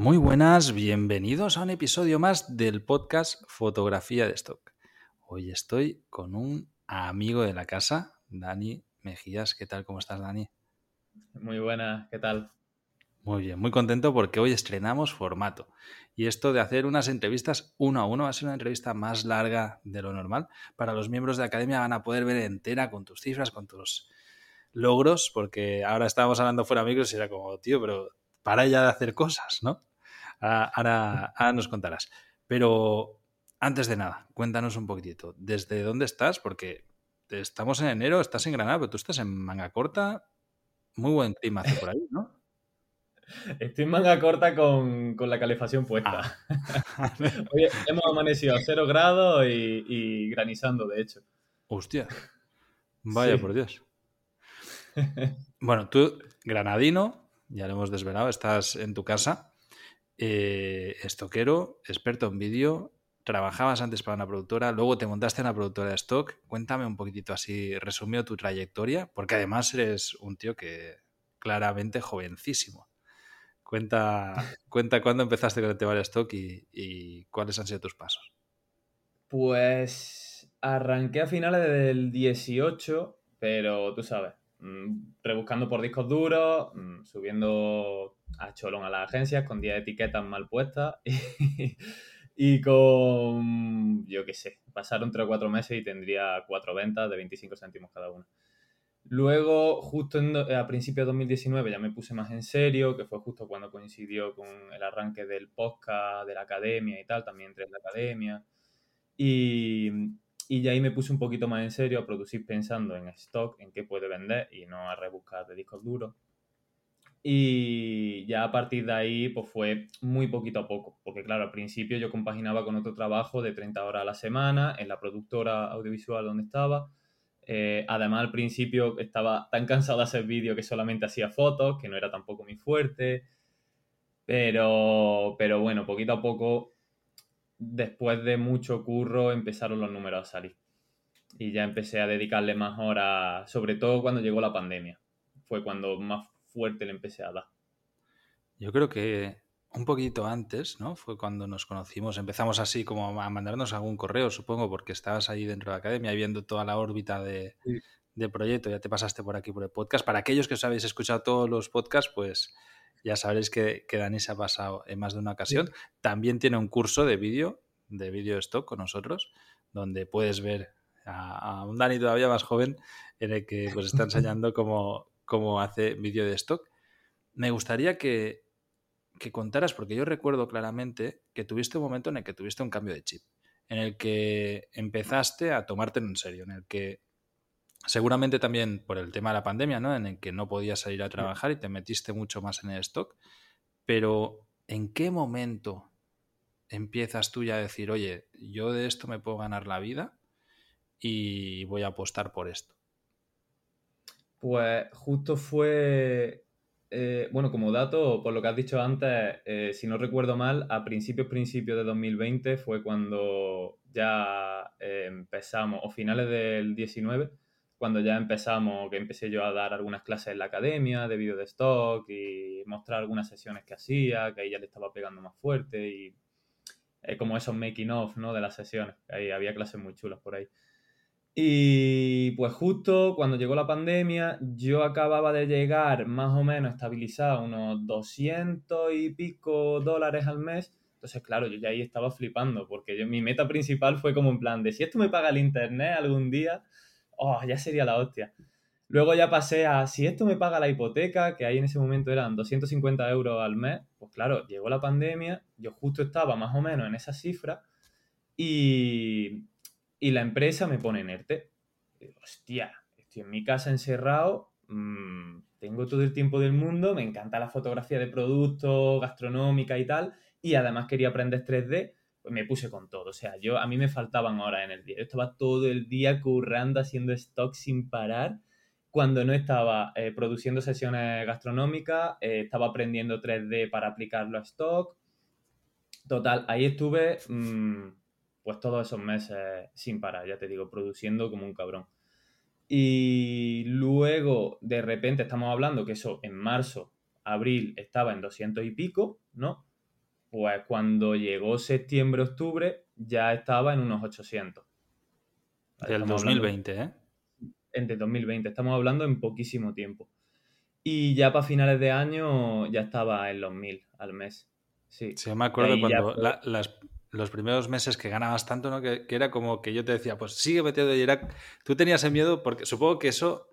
Muy buenas, bienvenidos a un episodio más del podcast Fotografía de Stock. Hoy estoy con un amigo de la casa, Dani Mejías. ¿Qué tal? ¿Cómo estás, Dani? Muy buena, ¿qué tal? Muy bien, muy contento porque hoy estrenamos formato. Y esto de hacer unas entrevistas uno a uno va a ser una entrevista más larga de lo normal. Para los miembros de la academia van a poder ver entera con tus cifras, con tus logros, porque ahora estábamos hablando fuera amigos y era como, tío, pero para ya de hacer cosas, ¿no? Ahora, nos contarás. Pero antes de nada, cuéntanos un poquitito. ¿Desde dónde estás? Porque estamos en enero, estás en Granada, pero tú estás en manga corta. Muy buen clima hace por ahí, ¿no? Estoy en manga corta con, la calefacción puesta. Ah. Hoy hemos amanecido a cero grados y, granizando, de hecho. Hostia. Vaya por Dios. Bueno, tú, granadino, ya lo hemos desvelado, estás en tu casa. Eh, estoquero, experto en vídeo, trabajabas antes para una productora, luego te montaste en la productora de stock. Cuéntame un poquitito así, resumió tu trayectoria, porque además eres un tío que claramente jovencísimo. Cuenta, cuenta cuándo empezaste con el tema de stock y, y, cuáles han sido tus pasos. Pues arranqué a finales del 18, pero tú sabes, rebuscando por discos duros, mm, subiendo a cholón a las agencias con 10 etiquetas mal puestas y, con, yo qué sé, pasaron 3 o 4 meses y tendría 4 ventas de 25 céntimos cada una. Luego, justo a principios de 2019 ya me puse más en serio, que fue justo cuando coincidió con el arranque del podcast, de la academia y tal, también entré en la academia. Y, y ya ahí me puse un poquito más en serio a producir pensando en stock, en qué puede vender y no a rebuscar de discos duros. Y ya a partir de ahí, pues fue muy poquito a poco, porque claro, al principio yo compaginaba con otro trabajo de 30 horas a la semana en la productora audiovisual donde estaba. Eh, además, al principio estaba tan cansado de hacer vídeos que solamente hacía fotos, que no era tampoco mi fuerte. Pero, pero bueno, poquito a poco después de mucho curro empezaron los números a salir. Y ya empecé a dedicarle más horas, sobre todo cuando llegó la pandemia. Fue cuando más fuerte le empecé a dar. Yo creo que un poquito antes, ¿no? Fue cuando nos conocimos. Empezamos así como a mandarnos algún correo, supongo, porque estabas ahí dentro de la academia viendo toda la órbita de, proyecto. Ya te pasaste por aquí por el podcast. Para aquellos que os habéis escuchado todos los podcasts, pues ya sabréis que, Dani se ha pasado en más de una ocasión. También tiene un curso de vídeo, de vídeo stock con nosotros, donde puedes ver a, un Dani todavía más joven en el que pues está enseñando cómo, cómo hace vídeo de stock. Me gustaría que, que contaras, porque yo recuerdo claramente que tuviste un momento en el que tuviste un cambio de chip, en el que empezaste a tomártelo en serio, en el que Seguramente también por el tema de la pandemia, ¿no? En el que no podías salir a trabajar y te metiste mucho más en el stock. Pero, ¿en qué momento empiezas tú ya a decir, oye, yo de esto me puedo ganar la vida y voy a apostar por esto? Pues justo fue, eh, bueno, como dato, por lo que has dicho antes, eh, si no recuerdo mal, a principios, principios de 2020 fue cuando ya eh, empezamos, o finales del 19, cuando ya empezamos, que empecé yo a dar algunas clases en la academia de vídeo de stock y mostrar algunas sesiones que hacía, que ahí ya le estaba pegando más fuerte y eh, como esos making of, ¿no? De las sesiones, ahí había clases muy chulas por ahí. Y pues justo cuando llegó la pandemia, yo acababa de llegar más o menos estabilizado unos 200 y pico dólares al mes. Entonces, claro, yo ya ahí estaba flipando, porque yo, mi meta principal fue como en plan de si esto me paga el internet algún día, oh, ya sería la hostia. Luego ya pasé a, si esto me paga la hipoteca, que ahí en ese momento eran 250 euros al mes, pues claro, llegó la pandemia, yo justo estaba más o menos en esa cifra y, y la empresa me pone en ERTE. hostia, estoy en mi casa encerrado, mm, tengo todo el tiempo del mundo, me encanta la fotografía de productos, gastronómica y tal, y además quería aprender 3D, me puse con todo. O sea, yo a mí me faltaban horas en el día. Yo estaba todo el día currando, haciendo stock sin parar. Cuando no estaba eh, produciendo sesiones gastronómicas, eh, estaba aprendiendo 3D para aplicarlo a stock. Total, ahí estuve mm, pues todos esos meses sin parar, ya te digo, produciendo como un cabrón. Y luego, de repente, estamos hablando que eso en marzo, abril estaba en 200 y pico, ¿no? Pues cuando llegó septiembre, octubre, ya estaba en unos 800. Del 2020, ¿eh? Entre 2020, estamos hablando en poquísimo tiempo. Y ya para finales de año ya estaba en los 1000 al mes. Sí, sí me acuerdo cuando los primeros meses que ganabas tanto, ¿no? Que, era como que yo te decía, pues sigue metiendo Irak. Tú tenías el miedo porque supongo que eso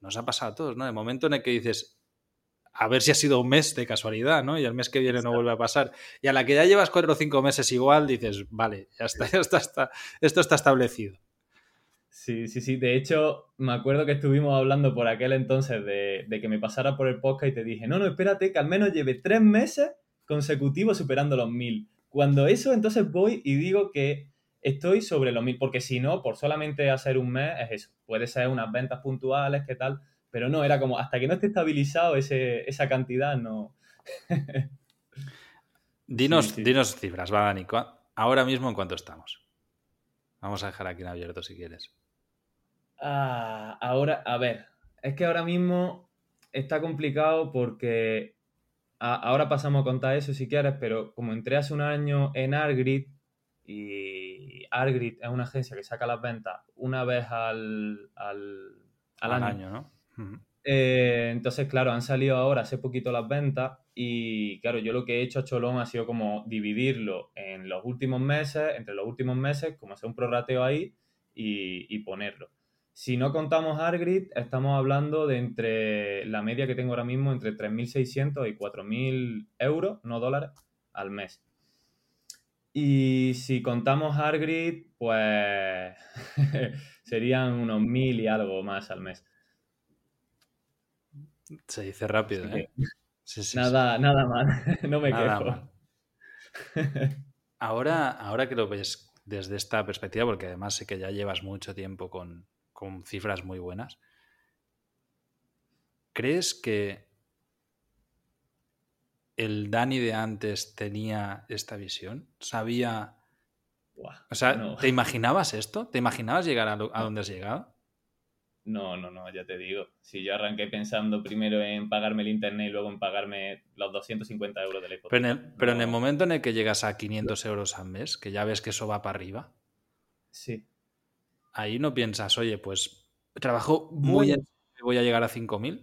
nos ha pasado a todos, ¿no? El momento en el que dices, a ver si ha sido un mes de casualidad, ¿no? Y el mes que viene no vuelve a pasar. Y a la que ya llevas cuatro o cinco meses igual, dices, vale, ya está, ya está, esto está establecido. Sí, sí, sí. De hecho, me acuerdo que estuvimos hablando por aquel entonces de, que me pasara por el podcast y te dije, no, no, espérate, que al menos lleve tres meses consecutivos superando los mil. Cuando eso, entonces voy y digo que estoy sobre los mil, porque si no, por solamente hacer un mes, es eso. Puede ser unas ventas puntuales, ¿qué tal? Pero no, era como hasta que no esté estabilizado ese, esa cantidad, no. dinos, dinos cifras, va, Dani. Ahora mismo, ¿en cuánto estamos? Vamos a dejar aquí en abierto si quieres. Ah, ahora, a ver, es que ahora mismo está complicado porque ahora pasamos a contar eso si quieres, pero como entré hace un año en Argrid y Argrid es una agencia que saca las ventas una vez al, al, al, año, ¿no? Eh, entonces, claro, han salido ahora hace poquito las ventas y, claro, yo lo que he hecho a Cholón ha sido como dividirlo en los últimos meses, entre los últimos meses, como hacer un prorrateo ahí y, ponerlo. Si no contamos Argrid, estamos hablando de entre la media que tengo ahora mismo, entre 3.600 y 4.000 euros, no dólares, al mes. Y si contamos Argrid, pues serían unos 1.000 y algo más al mes. Se dice rápido, ¿eh? nada, nada mal, no me quejo. Ahora, ahora que lo ves desde esta perspectiva, porque además sé que ya llevas mucho tiempo con, con cifras muy buenas, ¿crees que el Dani de antes tenía esta visión? ¿Sabía... o sea, ¿te imaginabas esto? ¿Te imaginabas llegar a, a donde has llegado? No, no, no, ya te digo. Si yo arranqué pensando primero en pagarme el internet y luego en pagarme los 250 euros del hipoteca. Pero, en el, pero en el momento en el que llegas a 500 euros al mes, que ya ves que eso va para arriba. Sí. Ahí no piensas, oye, pues trabajo muy voy a llegar a 5.000.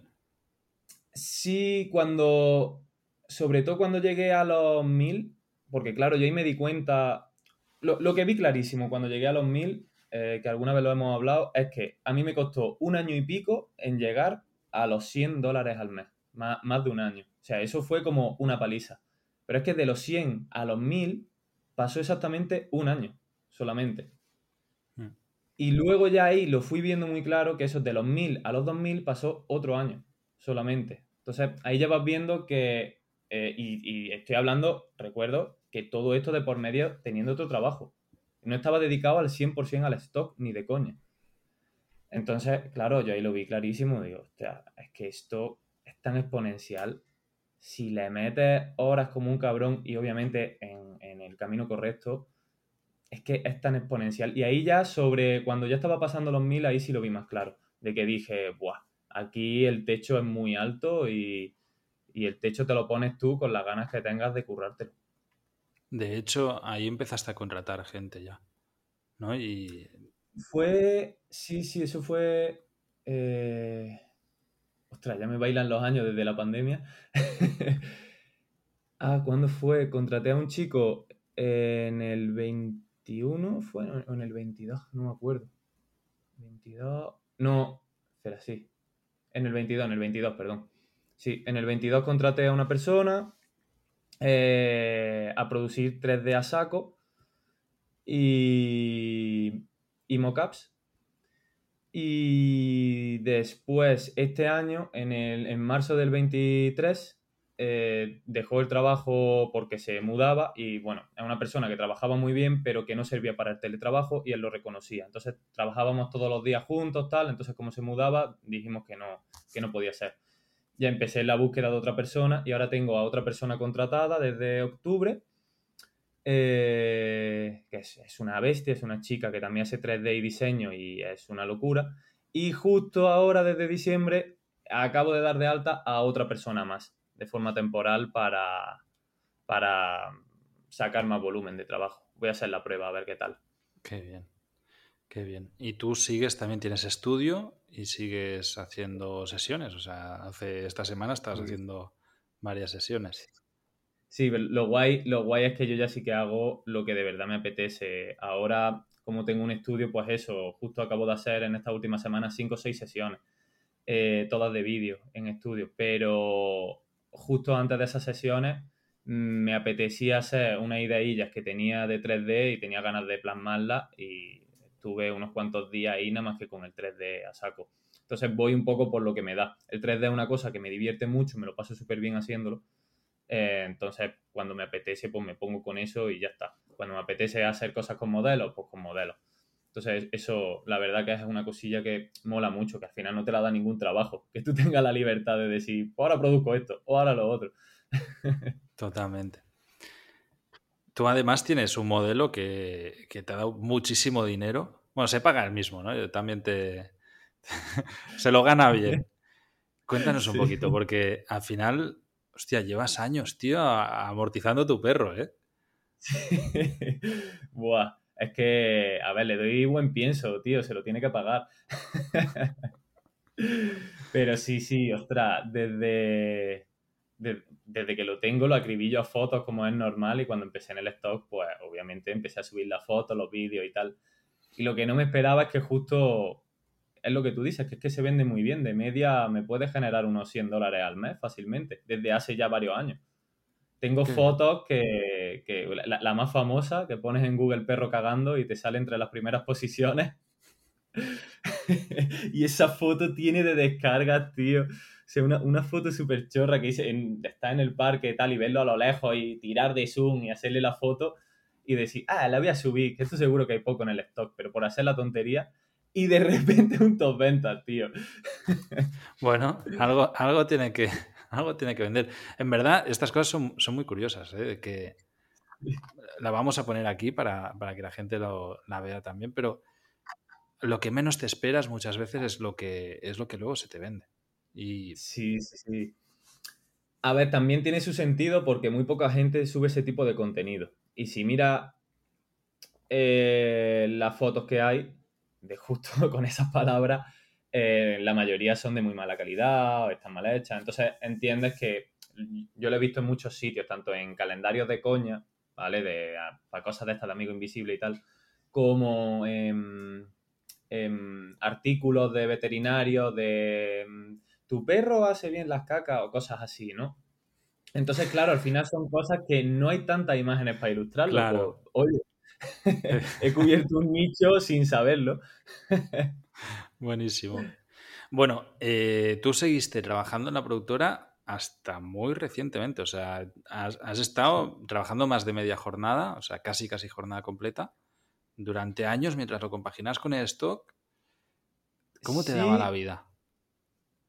Sí, cuando. Sobre todo cuando llegué a los 1.000, porque claro, yo ahí me di cuenta. Lo, lo que vi clarísimo cuando llegué a los 1.000 eh, que alguna vez lo hemos hablado, es que a mí me costó un año y pico en llegar a los 100 dólares al mes, más, de un año. O sea, eso fue como una paliza. Pero es que de los 100 a los 1000 pasó exactamente un año solamente. Hmm. Y luego ya ahí lo fui viendo muy claro que eso de los 1000 a los 2000 pasó otro año solamente. Entonces ahí ya vas viendo que, eh, y, y, estoy hablando, recuerdo, que todo esto de por medio teniendo otro trabajo no estaba dedicado al 100% al stock ni de coña. Entonces, claro, yo ahí lo vi clarísimo, digo, hostia, es que esto es tan exponencial. Si le metes horas como un cabrón y obviamente en, el camino correcto, es que es tan exponencial. Y ahí ya sobre, cuando ya estaba pasando los mil, ahí sí lo vi más claro, de que dije, buah, aquí el techo es muy alto y, y el techo te lo pones tú con las ganas que tengas de currártelo. De hecho, ahí empezaste a contratar gente ya, ¿no? Y... Fue, sí, sí, eso fue... Eh... Ostras, ya me bailan los años desde la pandemia. ah, ¿cuándo fue? Contraté a un chico en el 21, ¿fue? ¿O en el 22? No me acuerdo. 22... No, espera, sí. En el 22, en el 22, perdón. Sí, en el 22 contraté a una persona eh, a producir 3D a saco y, y mockups. Y después, este año, en, el, en marzo del 23, eh, dejó el trabajo porque se mudaba y bueno, es una persona que trabajaba muy bien, pero que no servía para el teletrabajo y él lo reconocía. Entonces trabajábamos todos los días juntos, tal, entonces como se mudaba, dijimos que no, que no podía ser. Ya empecé la búsqueda de otra persona y ahora tengo a otra persona contratada desde octubre, eh, que es, una bestia, es una chica que también hace 3D y diseño y es una locura. Y justo ahora, desde diciembre, acabo de dar de alta a otra persona más de forma temporal para, para sacar más volumen de trabajo. Voy a hacer la prueba a ver qué tal. Qué bien, qué bien. ¿Y tú sigues, también tienes estudio y sigues haciendo sesiones? O sea, hace esta semana estás haciendo varias sesiones. Sí, lo guay, lo guay es que yo ya sí que hago lo que de verdad me apetece. Ahora, como tengo un estudio, pues eso, justo acabo de hacer en esta última semana cinco o seis sesiones, eh, todas de vídeo en estudio, pero justo antes de esas sesiones mm, me apetecía hacer unas ideillas que tenía de 3D y tenía ganas de plasmarlas y estuve unos cuantos días ahí nada más que con el 3D a saco. Entonces voy un poco por lo que me da. El 3D es una cosa que me divierte mucho, me lo paso súper bien haciéndolo. Eh, entonces cuando me apetece pues me pongo con eso y ya está. Cuando me apetece hacer cosas con modelos, pues con modelos. Entonces, eso, la verdad que es una cosilla que mola mucho, que al final no te la da ningún trabajo, que tú tengas la libertad de decir, pues ahora produzco esto, o ahora lo otro. Totalmente. Tú además tienes un modelo que, te ha dado muchísimo dinero. Bueno, se paga el mismo, ¿no? Yo también te... se lo gana bien. Cuéntanos un poquito, porque al final, hostia, llevas años, tío, amortizando tu perro, ¿eh? Buah es que, a ver, le doy buen pienso, tío, se lo tiene que pagar. Pero sí, sí, ostras, desde, desde que lo tengo lo acribillo a fotos como es normal y cuando empecé en el stock, pues obviamente empecé a subir las fotos, los vídeos y tal. Y lo que no me esperaba es que justo es lo que tú dices, que es que se vende muy bien. De media me puede generar unos 100 dólares al mes fácilmente, desde hace ya varios años. Tengo fotos que, la, más famosa, que pones en Google perro cagando y te sale entre las primeras posiciones. y esa foto tiene de descargas, tío. Sea, una, foto súper chorra que dice, está en el parque y tal, y verlo a lo lejos y tirar de zoom y hacerle la foto y decir, ah, la voy a subir, que esto seguro que hay poco en el stock, pero por hacer la tontería. Y de repente un top ventas, tío. bueno, algo, algo tiene que, algo tiene que vender. En verdad, estas cosas son, muy curiosas, ¿eh? que la vamos a poner aquí para, que la gente lo, la vea también, pero lo que menos te esperas muchas veces es lo que, es lo que luego se te vende. Y... Sí, sí, sí. A ver, también tiene su sentido porque muy poca gente sube ese tipo de contenido. Y si mira eh, las fotos que hay, de justo con esas palabras, eh, la mayoría son de muy mala calidad o están mal hechas. Entonces entiendes que yo lo he visto en muchos sitios, tanto en calendarios de coña, ¿vale? De, para cosas de estas de amigo invisible y tal, como en, artículos de veterinarios de tu perro hace bien las cacas o cosas así, ¿no? Entonces, claro, al final son cosas que no hay tantas imágenes para ilustrarlo. Claro. Pues, oye, he cubierto un nicho sin saberlo. Buenísimo. Bueno, eh, tú seguiste trabajando en la productora hasta muy recientemente, o sea, has, estado trabajando más de media jornada, o sea, casi casi jornada completa, durante años mientras lo compaginas con el stock. ¿Cómo te daba la vida?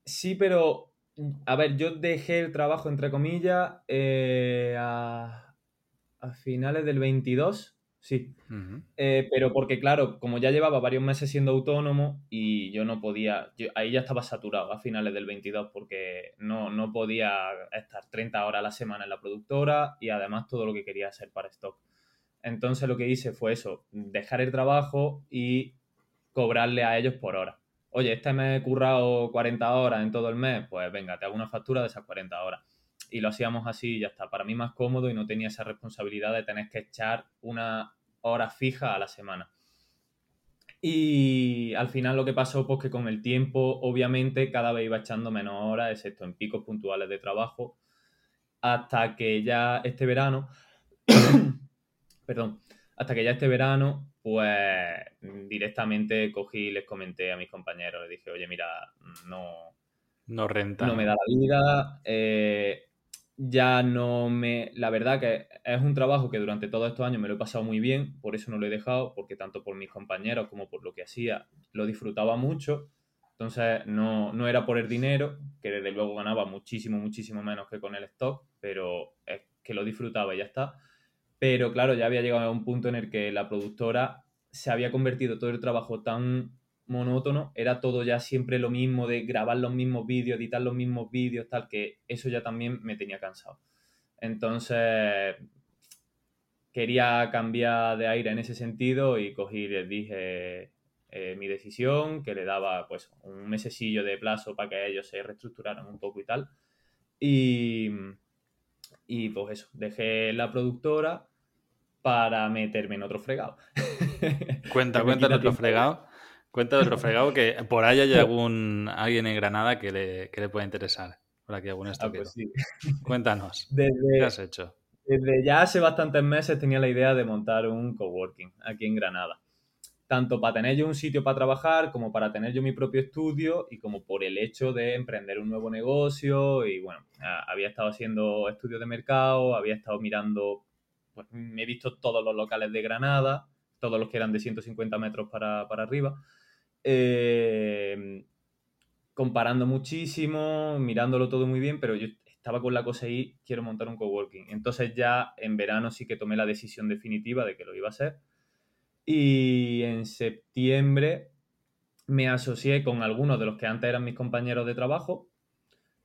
Sí, pero, a ver, yo dejé el trabajo, entre comillas, eh, a, a finales del 22 sí. Eh, pero porque, claro, como ya llevaba varios meses siendo autónomo y yo no podía, ahí ya estaba saturado a finales del 22 porque no, no podía estar 30 horas a la semana en la productora y además todo lo que quería hacer para stock. Entonces lo que hice fue eso, dejar el trabajo y cobrarle a ellos por hora. Oye, este me he currado 40 horas en todo el mes, pues venga, te hago una factura de esas 40 horas y lo hacíamos así y ya está. Para mí más cómodo y no tenía esa responsabilidad de tener que echar una hora fija a la semana. Y al final lo que pasó, pues que con el tiempo, obviamente, cada vez iba echando menos horas, excepto en picos puntuales de trabajo, hasta que ya este verano, perdón, Hasta que ya este verano, pues directamente cogí y les comenté a mis compañeros, les dije, oye, mira, no... No renta. No me da la vida. Eh, ya no me... La verdad que es un trabajo que durante todos estos años me lo he pasado muy bien, por eso no lo he dejado, porque tanto por mis compañeros como por lo que hacía, lo disfrutaba mucho. Entonces no, no era por el dinero, que desde luego ganaba muchísimo, muchísimo menos que con el stock, pero es que lo disfrutaba y ya está. Pero claro, ya había llegado a un punto en el que la productora se había convertido todo el trabajo tan monótono, era todo ya siempre lo mismo de grabar los mismos vídeos, editar los mismos vídeos, tal, que eso ya también me tenía cansado. Entonces, quería cambiar de aire en ese sentido y cogí les dije eh, mi decisión, que le daba pues un mesecillo de plazo para que ellos se reestructuraran un poco y tal. Y, y pues eso, dejé la productora para meterme en otro fregado. Cuenta, cuenta otro fregado. Cuenta otro fregado que por ahí hay algún alguien en Granada que le, que le pueda interesar. Por aquí algún ah, pues Cuéntanos. ¿Qué has hecho? Desde ya hace bastantes meses tenía la idea de montar un coworking aquí en Granada. Tanto para tener yo un sitio para trabajar, como para tener yo mi propio estudio y como por el hecho de emprender un nuevo negocio. Y bueno, había estado haciendo estudios de mercado, había estado mirando pues, me he visto todos los locales de Granada, todos los que eran de 150 metros para, arriba, eh, comparando muchísimo, mirándolo todo muy bien, pero yo estaba con la cosa ahí, quiero montar un coworking. Entonces ya en verano sí que tomé la decisión definitiva de que lo iba a hacer. Y en septiembre me asocié con algunos de los que antes eran mis compañeros de trabajo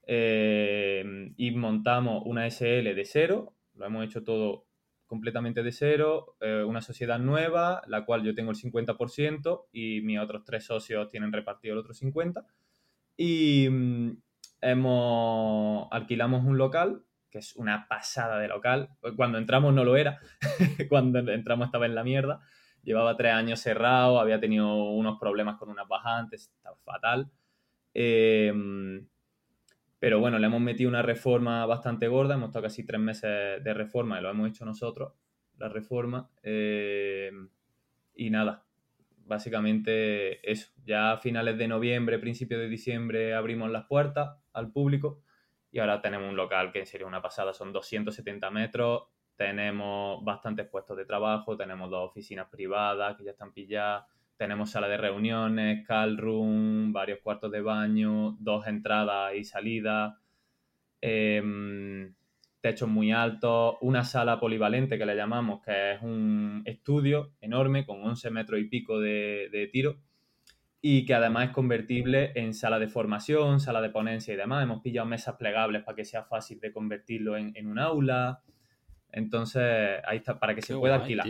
eh, y montamos una SL de cero. Lo hemos hecho todo completamente de cero, eh, una sociedad nueva, la cual yo tengo el 50% y mis otros tres socios tienen repartido el otro 50%. Y mm, hemos, alquilamos un local, que es una pasada de local. Cuando entramos no lo era, cuando entramos estaba en la mierda. Llevaba tres años cerrado, había tenido unos problemas con unas bajantes, estaba fatal. Eh, pero bueno, le hemos metido una reforma bastante gorda, hemos estado casi tres meses de reforma y lo hemos hecho nosotros, la reforma. Eh, y nada, básicamente eso. Ya a finales de noviembre, principios de diciembre abrimos las puertas al público y ahora tenemos un local que serio una pasada, son 270 metros, tenemos bastantes puestos de trabajo, tenemos dos oficinas privadas que ya están pilladas tenemos sala de reuniones, call room, varios cuartos de baño, dos entradas y salidas, em, techos muy altos, una sala polivalente que le llamamos, que es un estudio enorme con 11 metros y pico de, tiro y que además es convertible en sala de formación, sala de ponencia y demás. Hemos pillado mesas plegables para que sea fácil de convertirlo en, un aula. Entonces, ahí está, para que se pueda alquilar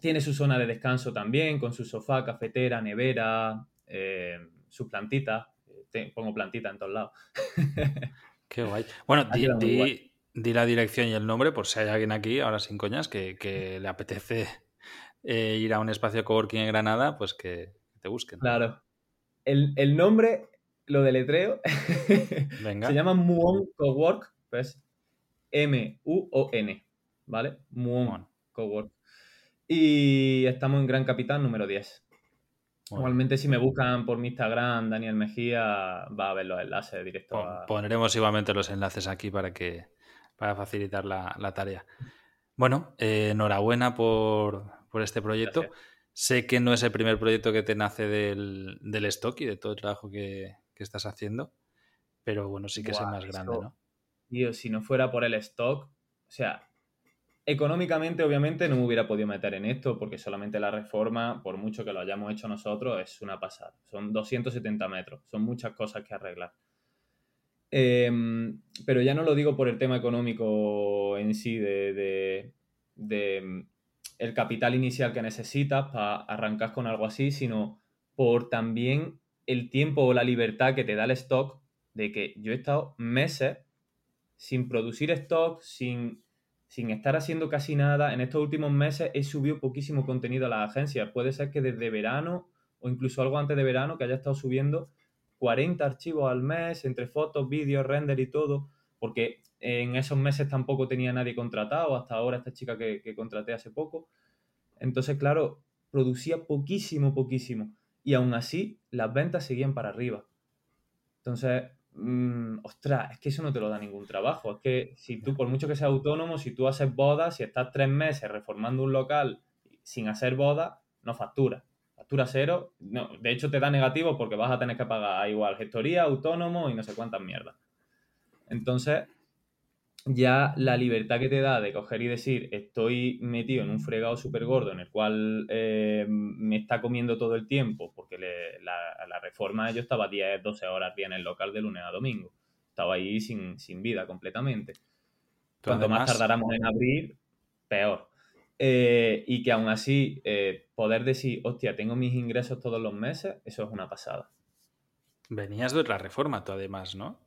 tiene su zona de descanso también, con su sofá, cafetera, nevera, eh, su plantita. pongo plantita en todos lados. Qué guay. Bueno, di, la dirección y el nombre por si hay alguien aquí, ahora sin coñas, que, le apetece eh, ir a un espacio coworking en Granada, pues que te busquen. Claro. El, nombre, lo deletreo, Venga. se llama Muon Cowork, pues M-U-O-N, ¿vale? Muon Cowork. Y estamos en Gran Capitán número 10. Igualmente, si me buscan por mi Instagram, Daniel Mejía, va a ver los enlaces directos. Pondremos igualmente los enlaces aquí para que para facilitar la, tarea. Bueno, eh, enhorabuena por, este proyecto. Sé que no es el primer proyecto que te nace del, stock y de todo el trabajo que, estás haciendo, pero bueno, sí que es el más grande, ¿no? Tío, si no fuera por el stock, o sea, Económicamente, obviamente, no me hubiera podido meter en esto porque solamente la reforma, por mucho que lo hayamos hecho nosotros, es una pasada. Son 270 metros, son muchas cosas que arreglar. Em, pero ya no lo digo por el tema económico en sí, de, de, el capital inicial que necesitas para arrancar con algo así, sino por también el tiempo o la libertad que te da el stock de que yo he estado meses sin producir stock, sin sin estar haciendo casi nada, en estos últimos meses he subido poquísimo contenido a las agencias. Puede ser que desde verano o incluso algo antes de verano que haya estado subiendo 40 archivos al mes entre fotos, vídeos, render y todo, porque en esos meses tampoco tenía nadie contratado, hasta ahora esta chica que, contraté hace poco. Entonces, claro, producía poquísimo, poquísimo. Y aún así, las ventas seguían para arriba. Entonces, mm, ostras, es que eso no te lo da ningún trabajo. Es que si tú, por mucho que seas autónomo, si tú haces bodas, si estás tres meses reformando un local sin hacer bodas, no facturas. Factura cero. No, de hecho, te da negativo porque vas a tener que pagar igual gestoría, autónomo y no sé cuántas mierdas. Entonces, ya la libertad que te da de coger y decir estoy metido en un fregado súper gordo en el cual eh, me está comiendo todo el tiempo, porque la, reforma yo estaba 10, 12 horas bien en el local de lunes a domingo. Estaba ahí sin, vida completamente. Cuanto más tardáramos en abrir, peor. Eh, y que aún así eh, poder decir, hostia, tengo mis ingresos todos los meses, eso es una pasada. Venías de la reforma tú además, ¿no?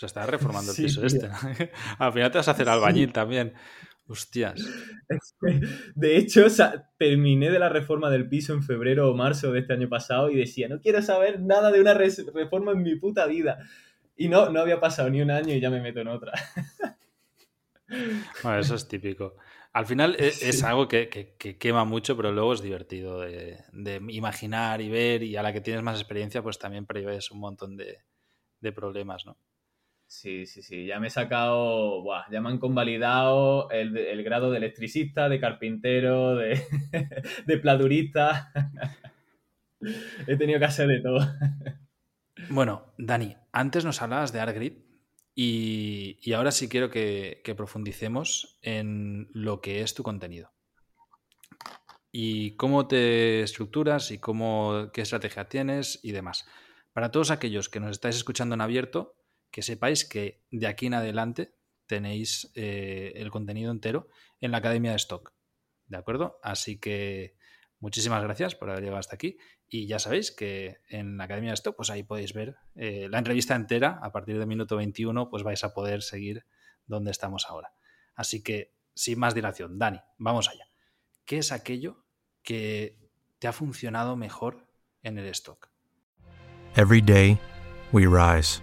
Sea, estás reformando el piso este. Al final te vas a hacer albañil también. Hostias. De hecho, terminé de la reforma del piso en febrero o marzo de este año pasado y decía, no quiero saber nada de una reforma en mi puta vida. Y no, no había pasado ni un año y ya me meto en otra. Bueno, eso es típico. Al final e, es, algo que, quema mucho, pero luego es divertido de, imaginar y ver y a la que tienes más experiencia, pues también prevés un montón de, de problemas, ¿no? Sí, sí, sí. Ya me he sacado, buah, ya me han convalidado el, grado de electricista, de carpintero, de, de pladurista. he tenido que hacer de todo. bueno, Dani, antes nos hablabas de ArtGrid y, y ahora sí quiero que, que profundicemos en lo que es tu contenido y cómo te estructuras y cómo, qué estrategia tienes y demás. Para todos aquellos que nos estáis escuchando en abierto, que sepáis que de aquí en adelante tenéis eh, el contenido entero en la Academia de Stock. ¿De acuerdo? Así que muchísimas gracias por haber llegado hasta aquí. Y ya sabéis que en la Academia de Stock, pues ahí podéis ver eh, la entrevista entera. A partir del minuto 21, pues vais a poder seguir donde estamos ahora. Así que, sin más dilación, Dani, vamos allá. ¿Qué es aquello que te ha funcionado mejor en el stock? Every day we rise.